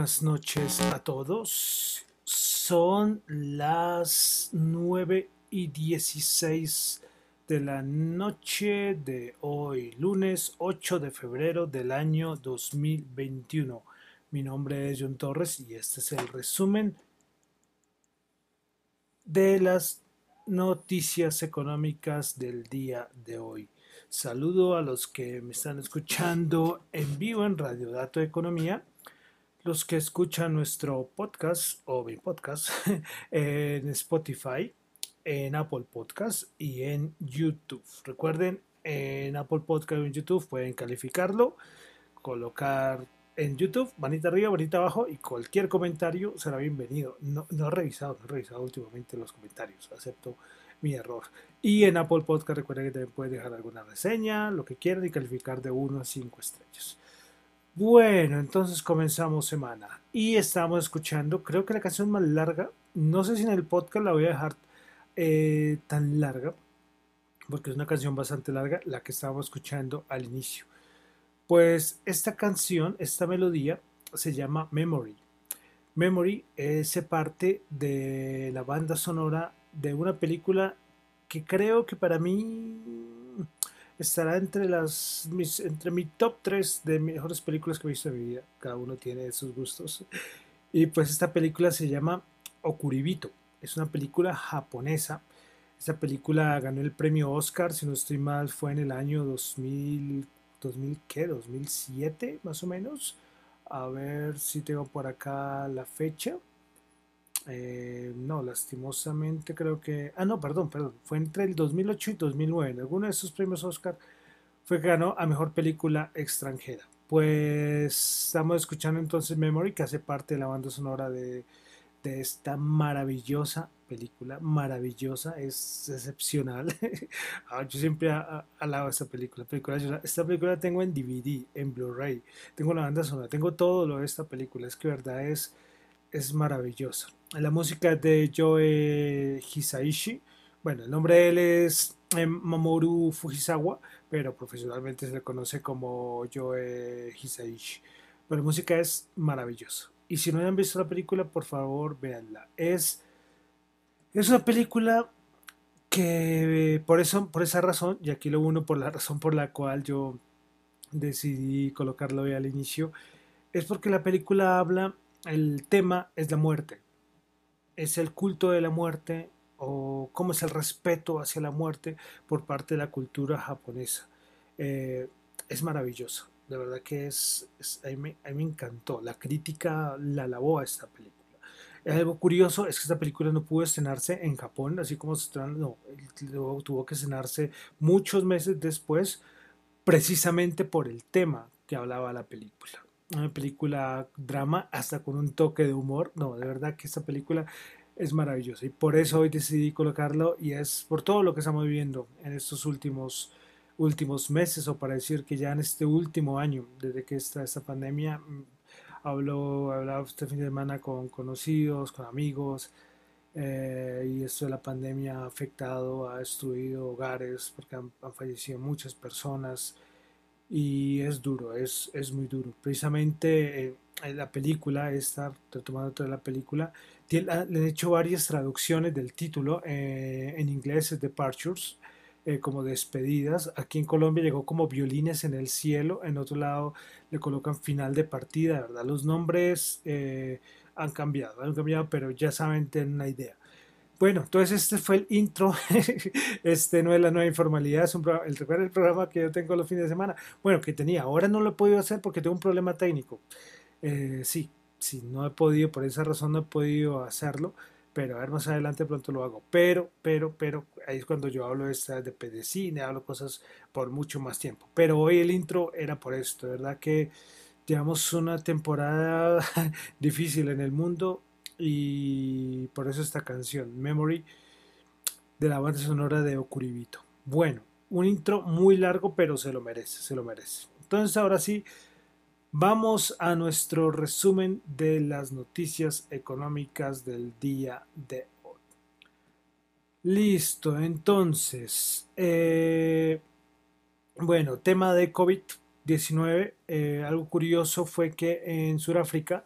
Buenas noches a todos. Son las 9 y 16 de la noche de hoy, lunes 8 de febrero del año 2021. Mi nombre es John Torres y este es el resumen de las noticias económicas del día de hoy. Saludo a los que me están escuchando en vivo en Radio Dato Economía los que escuchan nuestro podcast o mi podcast en Spotify, en Apple Podcast y en YouTube. Recuerden, en Apple Podcast o en YouTube pueden calificarlo, colocar en YouTube, manita arriba, manita abajo y cualquier comentario será bienvenido. No, no he revisado, no he revisado últimamente los comentarios, acepto mi error. Y en Apple Podcast recuerden que también pueden dejar alguna reseña, lo que quieran y calificar de 1 a 5 estrellas. Bueno, entonces comenzamos semana y estamos escuchando, creo que la canción más larga, no sé si en el podcast la voy a dejar eh, tan larga, porque es una canción bastante larga, la que estábamos escuchando al inicio. Pues esta canción, esta melodía, se llama Memory. Memory es parte de la banda sonora de una película que creo que para mí estará entre las entre mi top 3 de mejores películas que he visto en mi vida. Cada uno tiene sus gustos. Y pues esta película se llama Okuribito. Es una película japonesa. Esta película ganó el premio Oscar, si no estoy mal, fue en el año 2000, 2000 ¿qué? 2007 más o menos. A ver si tengo por acá la fecha. Eh, no, lastimosamente creo que... Ah, no, perdón, perdón. Fue entre el 2008 y 2009. En alguno de esos premios Oscar fue que ganó a Mejor Película Extranjera. Pues estamos escuchando entonces Memory, que hace parte de la banda sonora de, esta maravillosa película. Maravillosa, es excepcional. Ah, yo siempre alabo esta película. película. Esta película la tengo en DVD, en Blu-ray. Tengo la banda sonora, tengo todo lo de esta película. Es que verdad es, es maravillosa. La música de Joe Hisaishi. Bueno, el nombre de él es eh, Mamoru Fujisawa, pero profesionalmente se le conoce como Joe Hisaishi. Pero la música es maravillosa. Y si no han visto la película, por favor, véanla. Es, es una película que por, eso, por esa razón, y aquí lo uno por la razón por la cual yo decidí colocarlo hoy al inicio, es porque la película habla, el tema es la muerte es el culto de la muerte o cómo es el respeto hacia la muerte por parte de la cultura japonesa. Eh, es maravilloso, de verdad que es, a, mí, me encantó, la crítica la alabó a esta película. Algo curioso es que esta película no pudo estrenarse en Japón, así como se no, tuvo que estrenarse muchos meses después, precisamente por el tema que hablaba la película una película drama hasta con un toque de humor. No, de verdad que esta película es maravillosa y por eso hoy decidí colocarlo y es por todo lo que estamos viviendo en estos últimos últimos meses o para decir que ya en este último año desde que está esta pandemia mm, hablo hablado este fin de semana con conocidos con amigos eh, y esto de la pandemia ha afectado ha destruido hogares porque han fallecido muchas personas y es duro, es, es muy duro. Precisamente eh, la película, esta, retomando toda la película, tiene, le han hecho varias traducciones del título, eh, en inglés es Departures, eh, como despedidas. Aquí en Colombia llegó como violines en el cielo, en otro lado le colocan final de partida, ¿verdad? Los nombres han cambiado, han cambiado, pero ya saben, tienen una idea. Bueno, entonces este fue el intro. Este no es la nueva informalidad, es un el, el programa que yo tengo los fines de semana. Bueno, que tenía, ahora no lo he podido hacer porque tengo un problema técnico. Eh, sí, sí, no he podido, por esa razón no he podido hacerlo, pero a ver, más adelante pronto lo hago. Pero, pero, pero, ahí es cuando yo hablo de, esta, de pedecine, hablo cosas por mucho más tiempo. Pero hoy el intro era por esto, verdad que llevamos una temporada difícil en el mundo y por eso esta canción, Memory, de la banda sonora de Okuribito. Bueno, un intro muy largo, pero se lo merece, se lo merece. Entonces ahora sí, vamos a nuestro resumen de las noticias económicas del día de hoy. Listo, entonces, eh, bueno, tema de COVID. COVID-19, eh, algo curioso fue que en Sudáfrica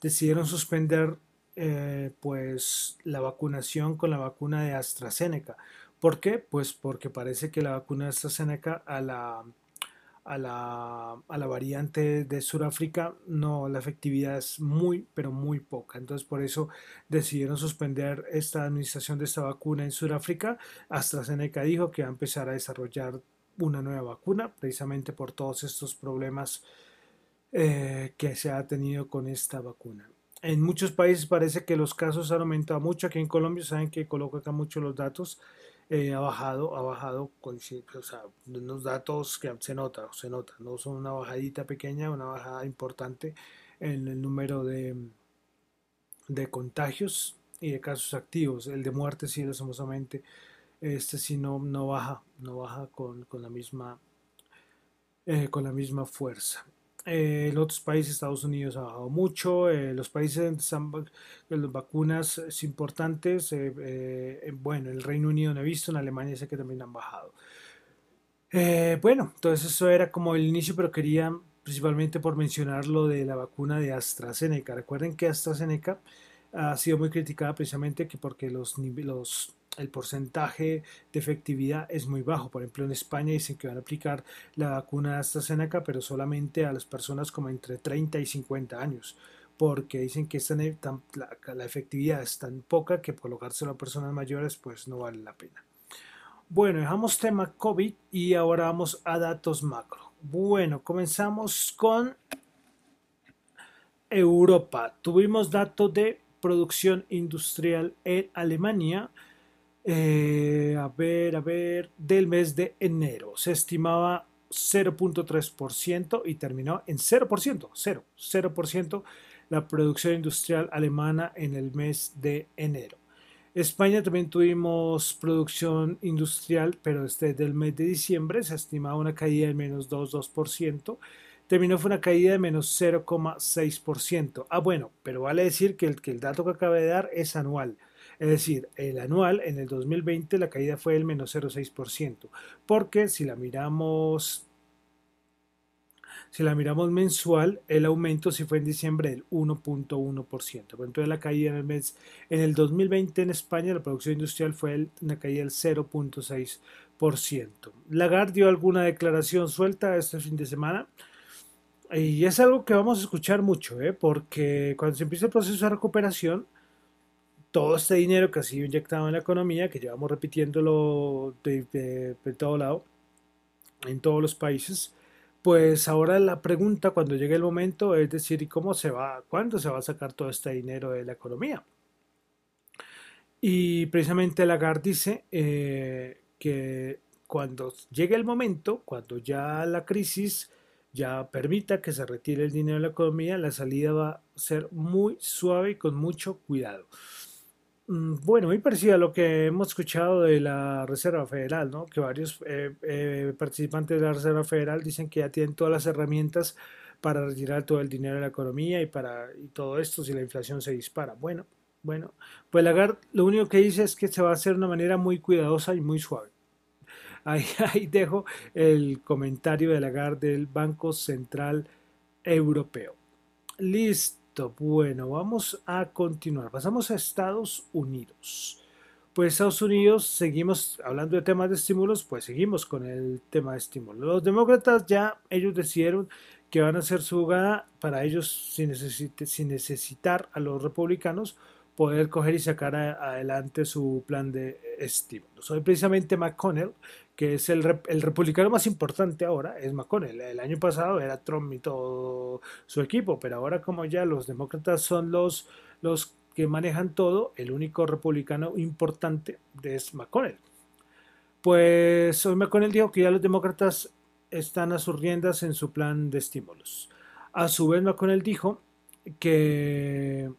decidieron suspender eh, pues la vacunación con la vacuna de AstraZeneca. ¿Por qué? Pues porque parece que la vacuna de AstraZeneca a la, a la, a la variante de Sudáfrica no, la efectividad es muy, pero muy poca. Entonces por eso decidieron suspender esta administración de esta vacuna en Sudáfrica. AstraZeneca dijo que va a empezar a desarrollar una nueva vacuna, precisamente por todos estos problemas eh, que se ha tenido con esta vacuna. En muchos países parece que los casos han aumentado mucho. Aquí en Colombia saben que coloco acá mucho los datos. Eh, ha bajado, ha bajado, con, o sea, unos datos que se nota, se nota. No son una bajadita pequeña, una bajada importante en el número de, de contagios y de casos activos. El de muerte sí, lastimosamente, este sí no, no baja, no baja con, con la misma eh, con la misma fuerza. Eh, en otros países, Estados Unidos ha bajado mucho, eh, los países de las vacunas importantes, eh, bueno, el Reino Unido no he visto, en Alemania sé que también han bajado. bueno, entonces eso era como el inicio, pero quería principalmente por mencionar lo de la vacuna de AstraZeneca. Recuerden que AstraZeneca ha sido muy criticada precisamente que porque los, los el porcentaje de efectividad es muy bajo. Por ejemplo, en España dicen que van a aplicar la vacuna AstraZeneca, pero solamente a las personas como entre 30 y 50 años, porque dicen que la, efectividad es tan poca que colocárselo a personas mayores pues no vale la pena. Bueno, dejamos tema COVID y ahora vamos a datos macro. Bueno, comenzamos con Europa. Tuvimos datos de producción industrial en Alemania eh, a ver, a ver, del mes de enero. Se estimaba 0.3% y terminó en 0%, 0, 0% la producción industrial alemana en el mes de enero. España también tuvimos producción industrial, pero desde el mes de diciembre se estimaba una caída de menos 2,2%. Terminó fue una caída de menos 0,6%. Ah, bueno, pero vale decir que el, que el dato que acabé de dar es anual. Es decir, el anual en el 2020 la caída fue el menos 0,6%, porque si la miramos si la miramos mensual, el aumento sí fue en diciembre del 1.1%. Entonces la caída en el mes, en el 2020 en España, la producción industrial fue una caída del 0.6%. Lagarde dio alguna declaración suelta este fin de semana. Y es algo que vamos a escuchar mucho, ¿eh? porque cuando se empieza el proceso de recuperación, todo este dinero que ha sido inyectado en la economía, que llevamos repitiéndolo de, todo lado, en todos los países, pues ahora la pregunta cuando llegue el momento es decir, ¿y cómo se va, cuándo se va a sacar todo este dinero de la economía? Y precisamente Lagarde dice eh, que cuando llegue el momento, cuando ya la crisis ya permita que se retire el dinero de la economía, la salida va a ser muy suave y con mucho cuidado. Mm, bueno, muy parecido a lo que hemos escuchado de la Reserva Federal, ¿no? que varios eh, eh, participantes de la Reserva Federal dicen que ya tienen todas las herramientas para retirar todo el dinero de la economía y para todo esto si la inflación se dispara. Bueno, bueno, pues Lagarde lo único que dice es que se va a hacer de una manera muy cuidadosa y muy suave. Ahí, ahí dejo el comentario de Lagarde del Banco Central Europeo. Listo bueno, vamos a continuar. Pasamos a Estados Unidos. Pues Estados Unidos, seguimos hablando de temas de estímulos, pues seguimos con el tema de estímulos. Los demócratas ya, ellos decidieron que van a hacer su jugada para ellos, sin, sin necesitar a los republicanos, poder coger y sacar adelante su plan de estímulos. Hoy precisamente McConnell que es el, republicano más importante ahora, es McConnell. El año pasado era Trump y todo su equipo, pero ahora como ya los demócratas son los, los que manejan todo, el único republicano importante es McConnell. Pues hoy McConnell dijo que ya los demócratas están a sus riendas en su plan de estímulos. A su vez, McConnell dijo que,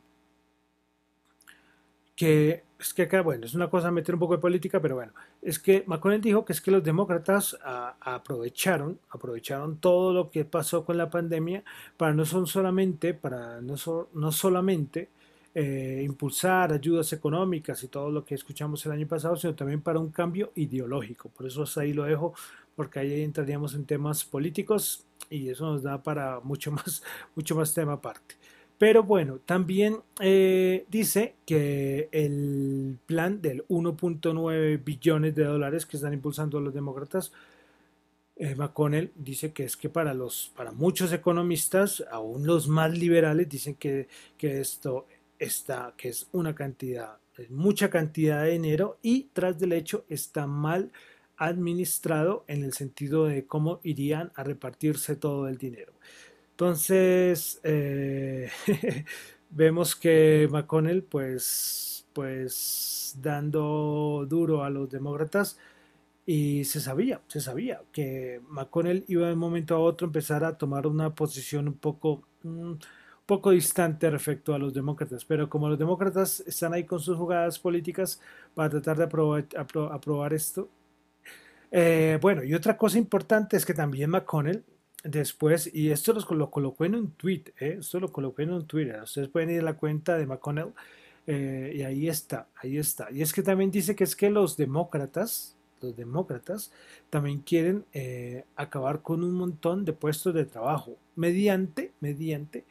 que es que acá, bueno, es una cosa meter un poco de política, pero bueno, es que McConnell dijo que es que los demócratas aprovecharon, aprovecharon todo lo que pasó con la pandemia para no son solamente, para no, no solamente eh, impulsar ayudas económicas y todo lo que escuchamos el año pasado, sino también para un cambio ideológico. Por eso ahí lo dejo, porque ahí entraríamos en temas políticos y eso nos da para mucho más, mucho más tema aparte. Pero bueno, también eh, dice que el plan del 1.9 billones de dólares que están impulsando los demócratas, eh, McConnell dice que es que para, los, para muchos economistas, aún los más liberales, dicen que, que esto está, que es una cantidad, mucha cantidad de dinero y tras del hecho está mal administrado en el sentido de cómo irían a repartirse todo el dinero. Entonces, eh, vemos que McConnell, pues, pues, dando duro a los demócratas, y se sabía, se sabía que McConnell iba de un momento a otro a empezar a tomar una posición un poco, un poco distante respecto a los demócratas, pero como los demócratas están ahí con sus jugadas políticas para tratar de aprobar, aprobar esto, eh, bueno, y otra cosa importante es que también McConnell después, y esto lo, colocó en un tweet, ¿eh? esto lo colocó en un Twitter, ustedes pueden ir a la cuenta de McConnell eh, y ahí está, ahí está. Y es que también dice que es que los demócratas, los demócratas también quieren eh, acabar con un montón de puestos de trabajo mediante, mediante,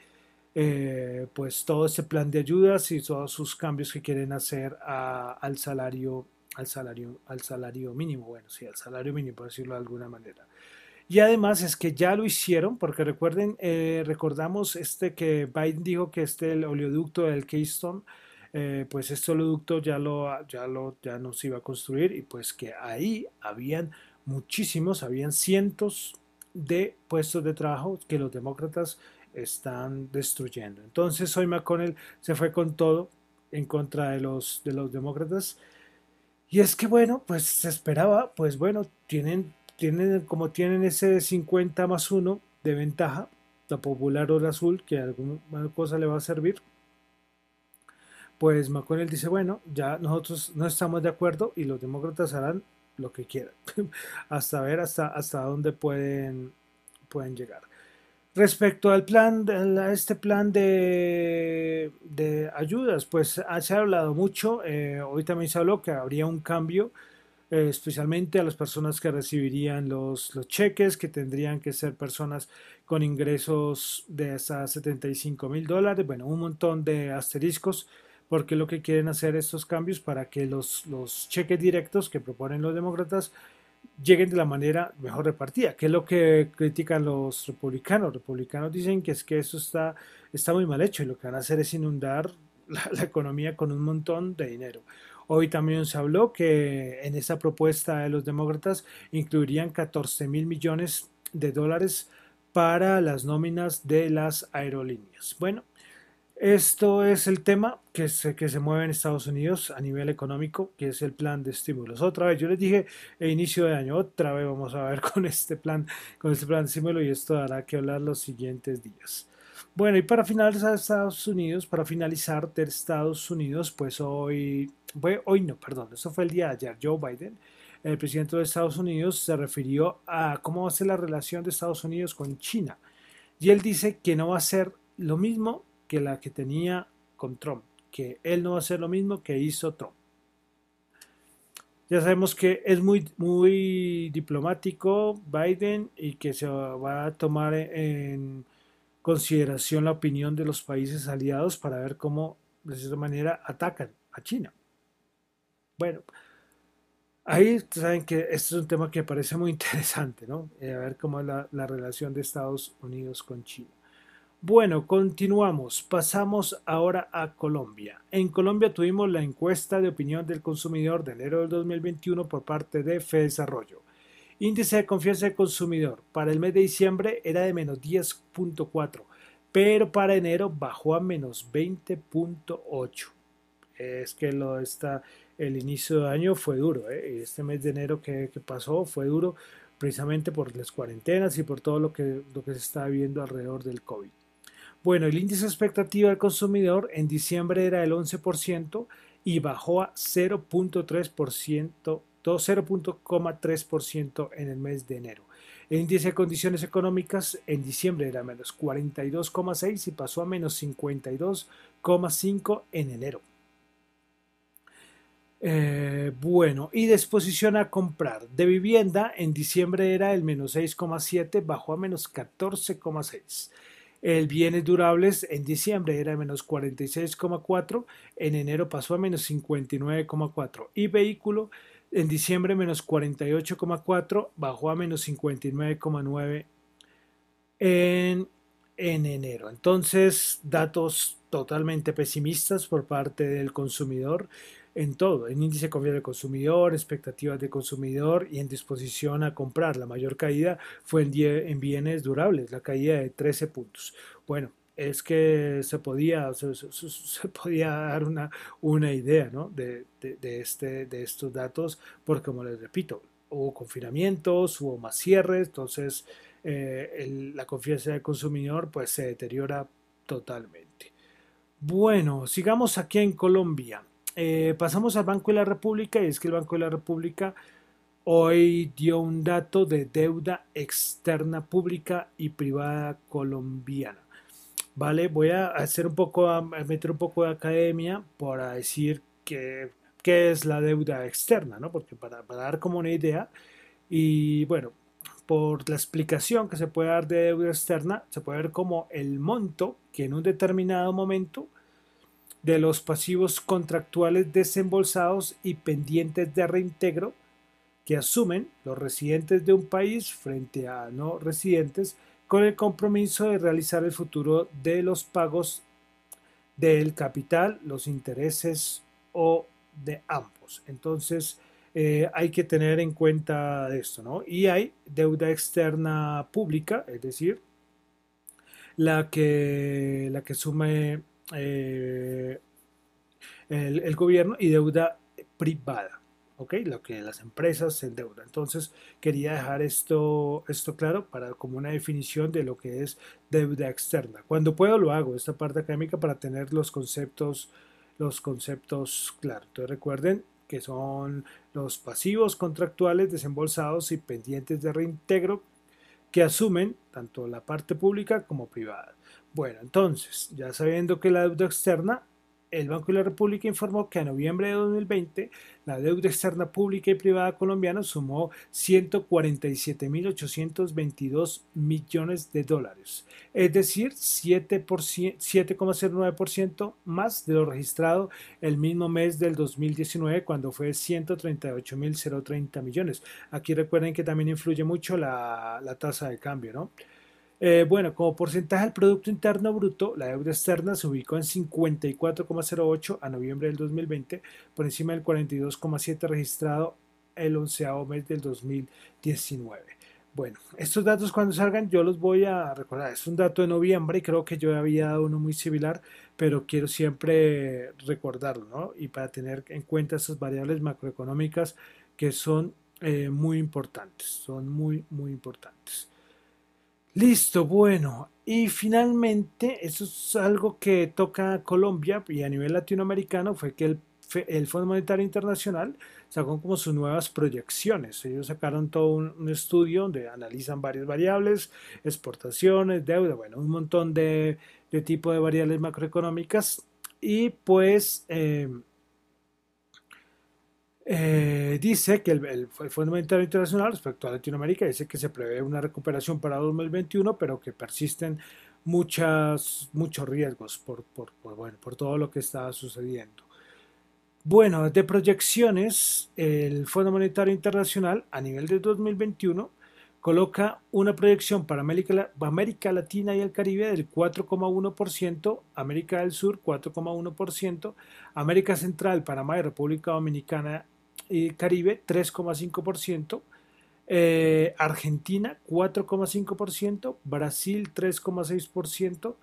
pues todo ese plan de ayudas y todos sus cambios que quieren hacer al salario, al salario, al salario mínimo, bueno, sí, al salario mínimo, por decirlo de alguna manera. Y además es que ya lo hicieron, porque recuerden, eh, recordamos este que Biden dijo que este el oleoducto del Keystone, eh, pues este oleoducto ya lo, ya lo ya no se iba a construir y pues que ahí habían muchísimos, habían cientos de puestos de trabajo que los demócratas están destruyendo. Entonces hoy McConnell se fue con todo en contra de los, de los demócratas. Y es que bueno, pues se esperaba, pues bueno, tienen tienen, como tienen ese 50 más 1 de ventaja, la popular o la azul, que alguna cosa le va a servir, pues McConnell dice, bueno, ya nosotros no estamos de acuerdo y los demócratas harán lo que quieran, hasta ver hasta, hasta dónde pueden, pueden llegar. Respecto al plan, a este plan de, de ayudas, pues se ha hablado mucho, eh, hoy también se habló que habría un cambio eh, especialmente a las personas que recibirían los, los, cheques, que tendrían que ser personas con ingresos de hasta 75 mil dólares, bueno, un montón de asteriscos, porque lo que quieren hacer estos cambios para que los, los cheques directos que proponen los demócratas lleguen de la manera mejor repartida, que es lo que critican los republicanos. Los republicanos dicen que es que eso está, está muy mal hecho y lo que van a hacer es inundar la economía con un montón de dinero. Hoy también se habló que en esa propuesta de los demócratas incluirían 14 mil millones de dólares para las nóminas de las aerolíneas. Bueno, esto es el tema que se, que se mueve en Estados Unidos a nivel económico, que es el plan de estímulos. Otra vez, yo les dije a inicio de año, otra vez vamos a ver con este plan, con este plan de estímulo y esto hará que hablar los siguientes días. Bueno, y para finalizar Estados Unidos, para finalizar de Estados Unidos, pues hoy, hoy no, perdón, eso fue el día de ayer, Joe Biden, el presidente de Estados Unidos, se refirió a cómo va a ser la relación de Estados Unidos con China. Y él dice que no va a ser lo mismo que la que tenía con Trump, que él no va a hacer lo mismo que hizo Trump. Ya sabemos que es muy, muy diplomático Biden y que se va a tomar en consideración la opinión de los países aliados para ver cómo, de cierta manera, atacan a China. Bueno, ahí saben que este es un tema que parece muy interesante, ¿no? Eh, a ver cómo es la, la relación de Estados Unidos con China. Bueno, continuamos. Pasamos ahora a Colombia. En Colombia tuvimos la encuesta de opinión del consumidor de enero del 2021 por parte de FEDesarrollo. Índice de confianza del consumidor para el mes de diciembre era de menos 10.4, pero para enero bajó a menos 20.8. Es que lo está, el inicio de año fue duro, ¿eh? este mes de enero que, pasó fue duro precisamente por las cuarentenas y por todo lo que, lo que se está viendo alrededor del COVID. Bueno, el índice de expectativa del consumidor en diciembre era del 11% y bajó a 0.3% 0.3% en el mes de enero. El índice de condiciones económicas en diciembre era menos 42,6 y pasó a menos 52,5 en enero. Eh, bueno, y disposición a comprar de vivienda en diciembre era el menos 6,7, bajó a menos 14,6. El bienes durables en diciembre era menos 46,4, en enero pasó a menos 59,4. Y vehículo en diciembre menos 48,4, bajó a menos 59,9 en, en enero. Entonces, datos totalmente pesimistas por parte del consumidor en todo, en índice de confianza del consumidor, expectativas de consumidor y en disposición a comprar. La mayor caída fue en bienes durables, la caída de 13 puntos. Bueno, es que se podía, se, podía dar una, una idea ¿no? de, de, este, de estos datos, porque como les repito, hubo confinamientos, hubo más cierres, entonces eh, la confianza del consumidor pues se deteriora totalmente. Bueno, sigamos aquí en Colombia. Eh, pasamos al Banco de la República y es que el Banco de la República hoy dio un dato de deuda externa pública y privada colombiana. Vale, voy a hacer un poco, a meter un poco de academia para decir que, qué es la deuda externa, ¿no? Porque para, para dar como una idea, y bueno, por la explicación que se puede dar de deuda externa, se puede ver como el monto que en un determinado momento de los pasivos contractuales desembolsados y pendientes de reintegro que asumen los residentes de un país frente a no residentes con el compromiso de realizar el futuro de los pagos del capital, los intereses o de ambos. Entonces, eh, hay que tener en cuenta esto, ¿no? Y hay deuda externa pública, es decir, la que, la que sume eh, el, gobierno y deuda privada. ¿Ok? Lo que las empresas se endeudan. Entonces, quería dejar esto, esto claro para como una definición de lo que es deuda externa. Cuando puedo lo hago, esta parte académica, para tener los conceptos, los conceptos claros. Entonces, recuerden que son los pasivos contractuales desembolsados y pendientes de reintegro que asumen tanto la parte pública como privada. Bueno, entonces, ya sabiendo que la deuda externa el Banco de la República informó que a noviembre de 2020 la deuda externa pública y privada colombiana sumó 147.822 millones de dólares, es decir, 7,09% más de lo registrado el mismo mes del 2019 cuando fue 138.030 millones. Aquí recuerden que también influye mucho la, la tasa de cambio, ¿no? Eh, bueno, como porcentaje del Producto Interno Bruto, la deuda externa se ubicó en 54,08 a noviembre del 2020, por encima del 42,7 registrado el onceavo mes del 2019. Bueno, estos datos cuando salgan yo los voy a recordar. Es un dato de noviembre y creo que yo había dado uno muy similar, pero quiero siempre recordarlo, ¿no? Y para tener en cuenta esas variables macroeconómicas que son eh, muy importantes, son muy, muy importantes. Listo, bueno. Y finalmente, eso es algo que toca Colombia y a nivel latinoamericano, fue que el, el Fondo Monetario Internacional sacó como sus nuevas proyecciones. Ellos sacaron todo un, estudio donde analizan varias variables, exportaciones, deuda, bueno, un montón de, de tipo de variables macroeconómicas. Y pues... Eh, eh, dice que el, Fondo Monetario Internacional respecto a Latinoamérica dice que se prevé una recuperación para 2021, pero que persisten muchas, muchos riesgos por, por, bueno, por todo lo que está sucediendo. Bueno, de proyecciones, el Fondo Monetario Internacional a nivel de 2021 coloca una proyección para América, América Latina y el Caribe del 4,1%, América del Sur 4,1%, América Central, Panamá y República Dominicana Caribe 3,5%, eh, Argentina 4,5%, Brasil 3,6%,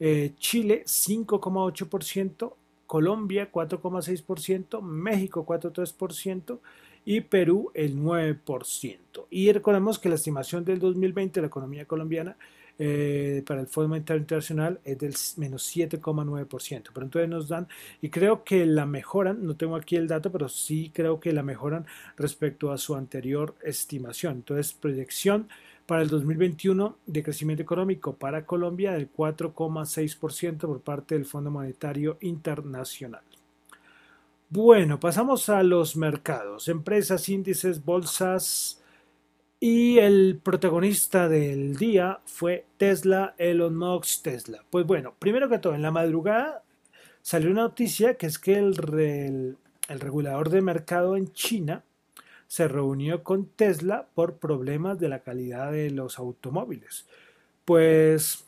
eh, Chile 5,8%, Colombia 4,6%, México 4,3% y Perú el 9%. Y recordemos que la estimación del 2020 de la economía colombiana eh, para el Fondo Monetario Internacional es del menos 7,9%. Pero entonces nos dan, y creo que la mejoran, no tengo aquí el dato, pero sí creo que la mejoran respecto a su anterior estimación. Entonces, proyección para el 2021 de crecimiento económico para Colombia del 4,6% por parte del Fondo Monetario Internacional. Bueno, pasamos a los mercados, empresas, índices, bolsas y el protagonista del día fue Tesla, Elon Musk, Tesla. Pues bueno, primero que todo, en la madrugada salió una noticia que es que el, el regulador de mercado en China se reunió con Tesla por problemas de la calidad de los automóviles. Pues,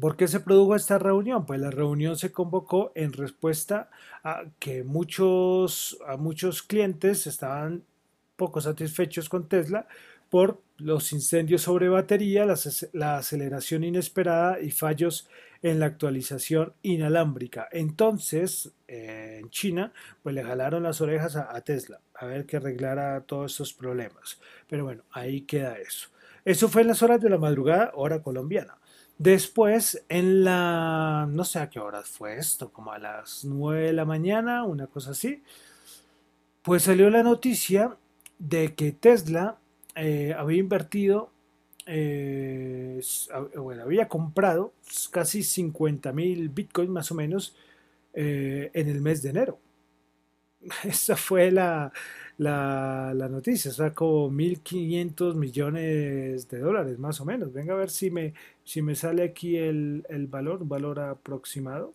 ¿por qué se produjo esta reunión? Pues la reunión se convocó en respuesta a que muchos, a muchos clientes estaban poco satisfechos con Tesla por los incendios sobre batería, la, aceleración inesperada y fallos en la actualización inalámbrica. Entonces, eh, en China, pues le jalaron las orejas a, Tesla a ver que arreglara todos estos problemas. Pero bueno, ahí queda eso. Eso fue en las horas de la madrugada, hora colombiana. Después, en la, no sé a qué horas fue esto, como a las 9 de la mañana, una cosa así, pues salió la noticia de que Tesla eh, había invertido, eh, bueno, había comprado casi 50 mil bitcoins más o menos eh, en el mes de enero. Esa fue la, la, la noticia, o sea, como 1.500 millones de dólares más o menos. Venga a ver si me, si me sale aquí el, el valor, un valor aproximado.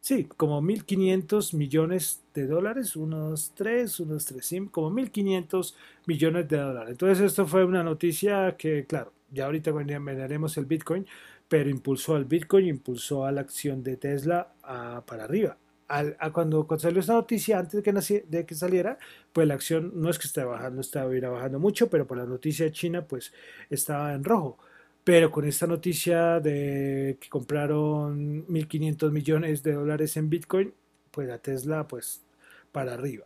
Sí, como 1.500 millones de dólares, unos 3, unos 3, como 1.500 millones de dólares. Entonces esto fue una noticia que, claro, ya ahorita veremos el Bitcoin, pero impulsó al Bitcoin, impulsó a la acción de Tesla para arriba. Al, cuando, salió esta noticia, antes de que, de que saliera, pues la acción no es que esté bajando, estaba bajando mucho, pero por la noticia China, pues estaba en rojo. Pero con esta noticia de que compraron 1.500 millones de dólares en Bitcoin, pues la Tesla, pues para arriba.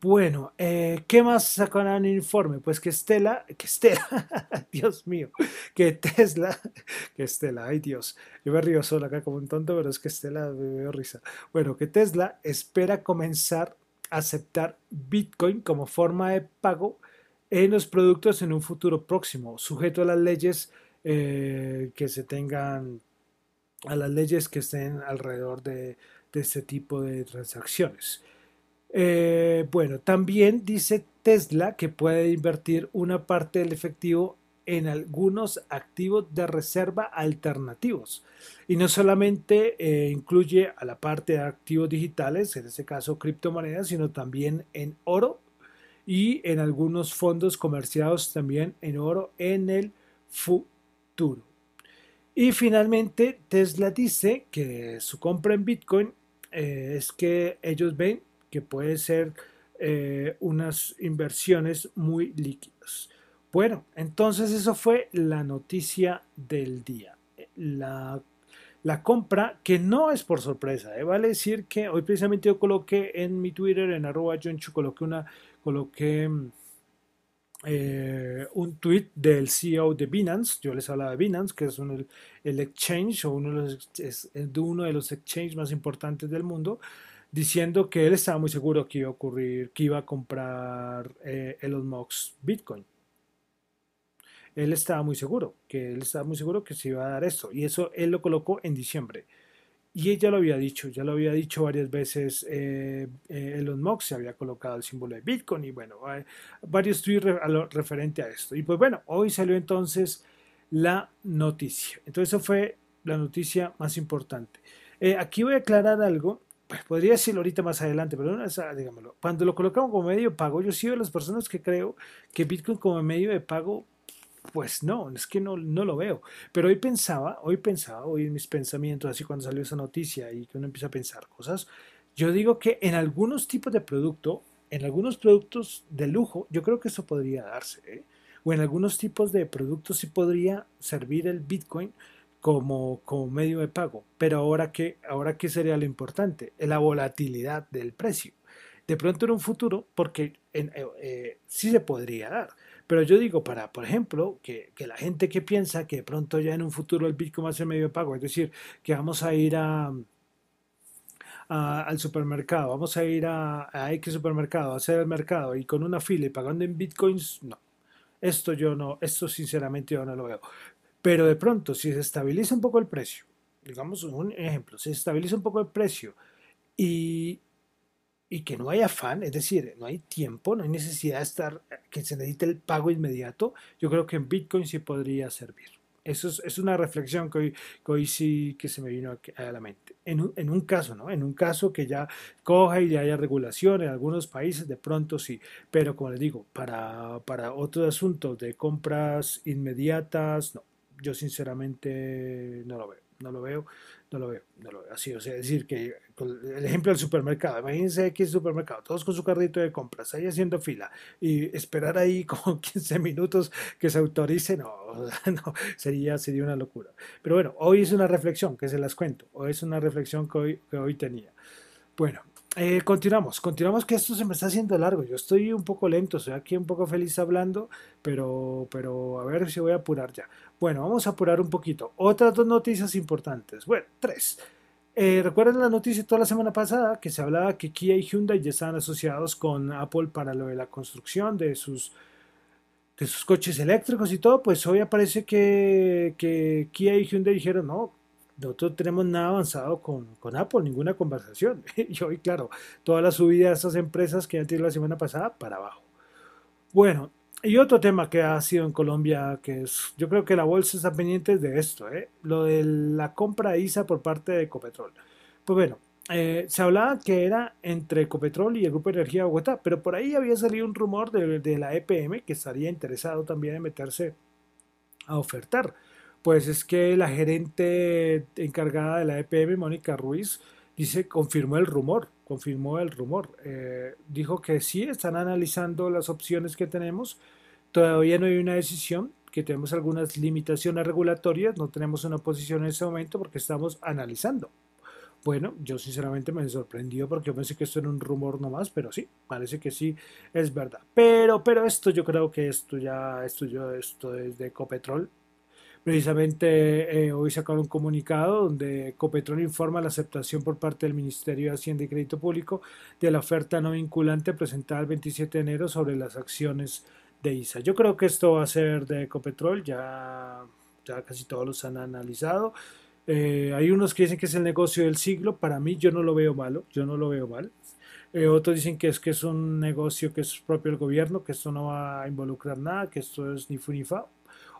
Bueno, eh, ¿qué más sacaron en el informe? Pues que Estela, que Estela, Dios mío, que Tesla, que Estela, ay Dios, yo me río solo acá como un tonto, pero es que Estela me veo risa. Bueno, que Tesla espera comenzar a aceptar Bitcoin como forma de pago en los productos en un futuro próximo, sujeto a las leyes eh, que se tengan a las leyes que estén alrededor de, este tipo de transacciones. Eh, bueno, también dice Tesla que puede invertir una parte del efectivo en algunos activos de reserva alternativos. Y no solamente eh, incluye a la parte de activos digitales, en este caso criptomonedas, sino también en oro y en algunos fondos comerciados también en oro en el futuro y finalmente Tesla dice que su compra en Bitcoin eh, es que ellos ven que puede ser eh, unas inversiones muy líquidas. Bueno, entonces eso fue la noticia del día. La, compra, que no es por sorpresa, ¿eh? vale decir que hoy precisamente yo coloqué en mi Twitter, en arroba Jonchu, coloqué una, coloqué mm, eh, un tweet del CEO de Binance, yo les hablaba de Binance, que es el, exchange o uno de, los, de uno de los exchanges más importantes del mundo, diciendo que él estaba muy seguro que iba a ocurrir, que iba a comprar eh, Elon Musk Bitcoin. Él estaba muy seguro, que él estaba muy seguro que se iba a dar esto, y eso él lo colocó en diciembre. Y ella lo había dicho, ya lo había dicho varias veces, eh, eh, Elon Musk se había colocado el símbolo de Bitcoin y bueno, varios tweets referente a esto. Y pues bueno, hoy salió entonces la noticia. Entonces eso fue la noticia más importante. Eh, aquí voy a aclarar algo, pues podría decirlo ahorita más adelante, pero no, digámoslo. Cuando lo colocamos como medio de pago, yo soy de las personas que creo que Bitcoin como medio de pago pues no, es que no, no lo veo. Pero hoy pensaba, hoy pensaba, hoy en mis pensamientos, así cuando salió esa noticia y que uno empieza a pensar cosas, yo digo que en algunos tipos de producto, en algunos productos de lujo, yo creo que eso podría darse. ¿eh? O en algunos tipos de productos sí podría servir el Bitcoin como, como medio de pago. Pero ahora qué, ahora qué sería lo importante? La volatilidad del precio. De pronto en un futuro, porque en, eh, eh, sí se podría dar pero yo digo, para, por ejemplo, que, la gente que piensa que de pronto ya en un futuro el Bitcoin va a ser medio pago, es decir, que vamos a ir a, al supermercado, vamos a ir a, a X supermercado, a hacer el mercado y con una fila y pagando en Bitcoins, no. Esto yo no, esto sinceramente yo no lo veo. Pero de pronto, si se estabiliza un poco el precio, digamos un ejemplo, se estabiliza un poco el precio y, y que no hay afán, es decir, no hay tiempo, no hay necesidad de estar, que se necesite el pago inmediato, yo creo que en Bitcoin sí podría servir. Eso es, una reflexión que hoy, hoy, sí que se me vino a la mente. En un, en un, caso, ¿no? En un caso que ya coja y ya haya regulación en algunos países, de pronto sí. Pero como les digo, para, para otros asuntos de compras inmediatas, no. Yo sinceramente no lo veo, no lo veo no lo veo, no lo veo así. O sea, decir que el ejemplo del supermercado, imagínense es supermercado, todos con su carrito de compras, ahí haciendo fila y esperar ahí como 15 minutos que se autorice, no, no sería, sería una locura. Pero bueno, hoy es una reflexión que se las cuento, hoy es una reflexión que hoy, que hoy tenía. Bueno, eh, continuamos, continuamos que esto se me está haciendo largo. Yo estoy un poco lento, estoy aquí un poco feliz hablando, pero, pero a ver si voy a apurar ya. Bueno, vamos a apurar un poquito. Otras dos noticias importantes. Bueno, tres. Eh, ¿Recuerdan la noticia toda la semana pasada que se hablaba que Kia y Hyundai ya estaban asociados con Apple para lo de la construcción de sus, de sus coches eléctricos y todo? Pues hoy aparece que, que Kia y Hyundai dijeron, no, nosotros tenemos nada avanzado con, Apple, ninguna conversación. y hoy, claro, toda la subida de esas empresas que han tenido la semana pasada para abajo. Bueno, y otro tema que ha sido en Colombia, que es, yo creo que la bolsa está pendiente de esto, ¿eh? lo de la compra de ISA por parte de Ecopetrol. Pues bueno, eh, se hablaba que era entre Ecopetrol y el Grupo Energía de Bogotá, pero por ahí había salido un rumor de, de la EPM que estaría interesado también en meterse a ofertar pues es que la gerente encargada de la EPM, Mónica Ruiz, dice, confirmó el rumor, confirmó el rumor. Eh, dijo que sí, están analizando las opciones que tenemos. Todavía no hay una decisión, que tenemos algunas limitaciones regulatorias, no tenemos una posición en ese momento porque estamos analizando. Bueno, yo sinceramente me sorprendió porque yo pensé que esto era un rumor nomás, pero sí, parece que sí es verdad. Pero, pero esto yo creo que esto ya, esto yo, esto es de Ecopetrol, Precisamente eh, hoy sacaron un comunicado donde Ecopetrol informa la aceptación por parte del Ministerio de Hacienda y Crédito Público de la oferta no vinculante presentada el 27 de enero sobre las acciones de ISA. Yo creo que esto va a ser de Ecopetrol, ya, casi todos los han analizado. Eh, hay unos que dicen que es el negocio del siglo, para mí yo no lo veo malo, yo no lo veo mal. Eh, otros dicen que es que es un negocio que es propio del gobierno, que esto no va a involucrar nada, que esto es ni fu ni fa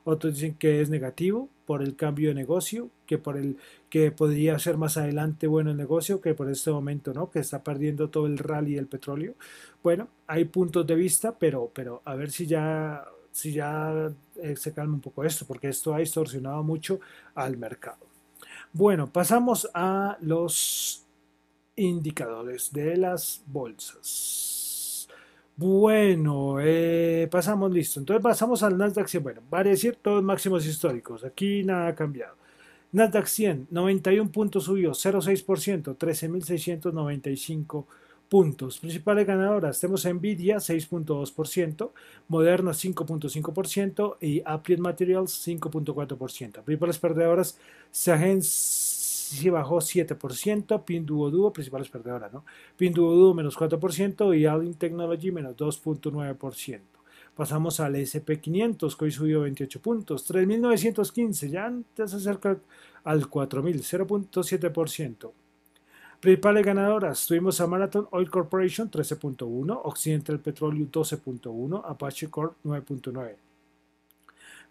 otros dicen que es negativo por el cambio de negocio, que por el que podría ser más adelante bueno el negocio, que por este momento no, que está perdiendo todo el rally del petróleo. Bueno, hay puntos de vista, pero, pero a ver si ya, si ya eh, se calma un poco esto, porque esto ha distorsionado mucho al mercado. Bueno, pasamos a los indicadores de las bolsas. Bueno, eh, pasamos listo. Entonces pasamos al Nasdaq 100. Bueno, va a decir todos máximos históricos. Aquí nada ha cambiado. Nasdaq 100, 91 puntos subió, 0,6%, 13.695 puntos. Principales ganadoras, tenemos Nvidia 6.2%, Moderna 5.5% y Applied Materials 5.4%. Principales perdedoras, Sagens bajó 7%, Pinduoduo, principales perdedoras, ¿no? Pinduoduo menos 4% y Alvin Technology menos 2.9%. Pasamos al SP500, que hoy subió 28 puntos, 3.915, ya, ya se acerca al 4.000, 0.7%. Principales ganadoras, tuvimos a Marathon Oil Corporation 13.1, Occidental Petroleum 12.1, Apache Corp 9.9.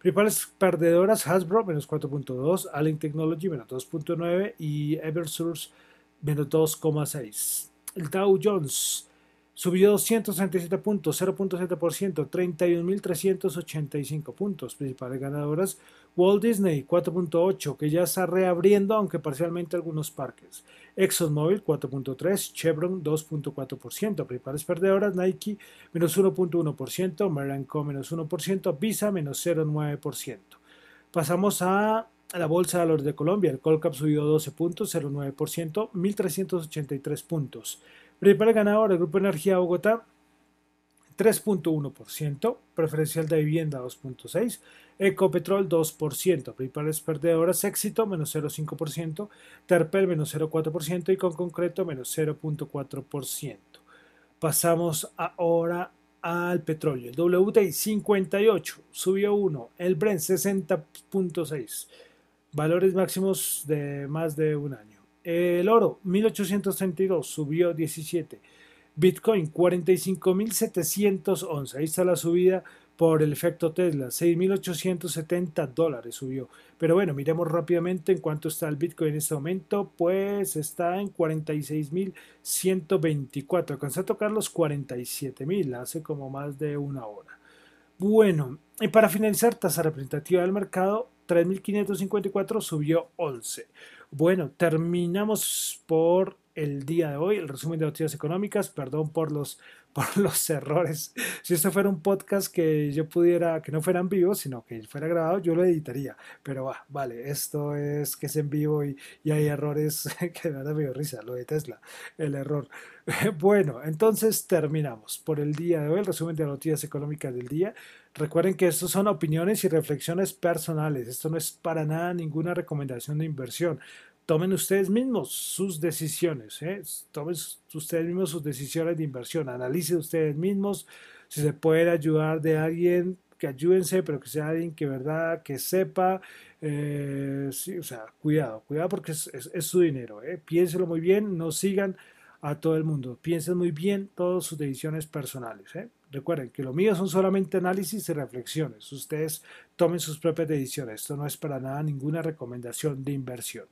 Principales perdedoras, Hasbro menos 4.2, Allen Technology menos 2.9 y Eversource menos 2.6. El Dow Jones Subió 267 puntos, 0.7%, 31.385 puntos. Principales ganadoras, Walt Disney 4.8, que ya está reabriendo, aunque parcialmente algunos parques. ExxonMobil 4.3, Chevron 2.4%. Principales perdedoras, Nike menos 1.1%, Maranco menos 1%, Visa menos 0.9%. Pasamos a la Bolsa de Valores de Colombia. El Colcap subió 12 puntos, 0.9%, 1.383 puntos. Principal ganador, el Grupo Energía Bogotá, 3.1%, preferencial de vivienda 2.6%, Ecopetrol 2%, principales perdedoras Éxito menos 0.5%, Terpel menos 0.4% y con concreto menos 0.4%. Pasamos ahora al petróleo. El WTI 58 subió 1, el Brent 60.6, valores máximos de más de un año. El oro 1832 subió 17, Bitcoin 45.711, ahí está la subida por el efecto Tesla, 6.870 dólares subió. Pero bueno, miremos rápidamente en cuánto está el Bitcoin en este momento, pues está en 46.124, alcanzó a tocar los 47.000 hace como más de una hora. Bueno, y para finalizar, tasa representativa del mercado, 3.554 subió 11. Bueno, terminamos por el día de hoy, el resumen de noticias económicas, perdón por los por los errores. Si esto fuera un podcast que yo pudiera, que no fuera en vivo, sino que fuera grabado, yo lo editaría. Pero va, vale, esto es que es en vivo y, y hay errores que me da medio risa, lo de Tesla, el error. Bueno, entonces terminamos por el día de hoy, el resumen de noticias económicas del día. Recuerden que estos son opiniones y reflexiones personales. Esto no es para nada ninguna recomendación de inversión tomen ustedes mismos sus decisiones, ¿eh? tomen ustedes mismos sus decisiones de inversión, analicen ustedes mismos si se puede ayudar de alguien que ayúdense, pero que sea alguien que verdad, que sepa, eh, o sea, cuidado, cuidado porque es, su dinero, ¿eh? piénselo muy bien, no sigan a todo el mundo, piensen muy bien todas sus decisiones personales. ¿eh? Recuerden que lo mío son solamente análisis y reflexiones, ustedes tomen sus propias decisiones, esto no es para nada ninguna recomendación de inversión.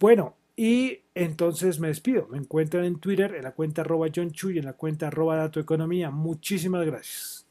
Bueno, y entonces me despido. Me encuentran en Twitter en la cuenta arroba John Chu y en la cuenta arroba Dato Economía. Muchísimas gracias.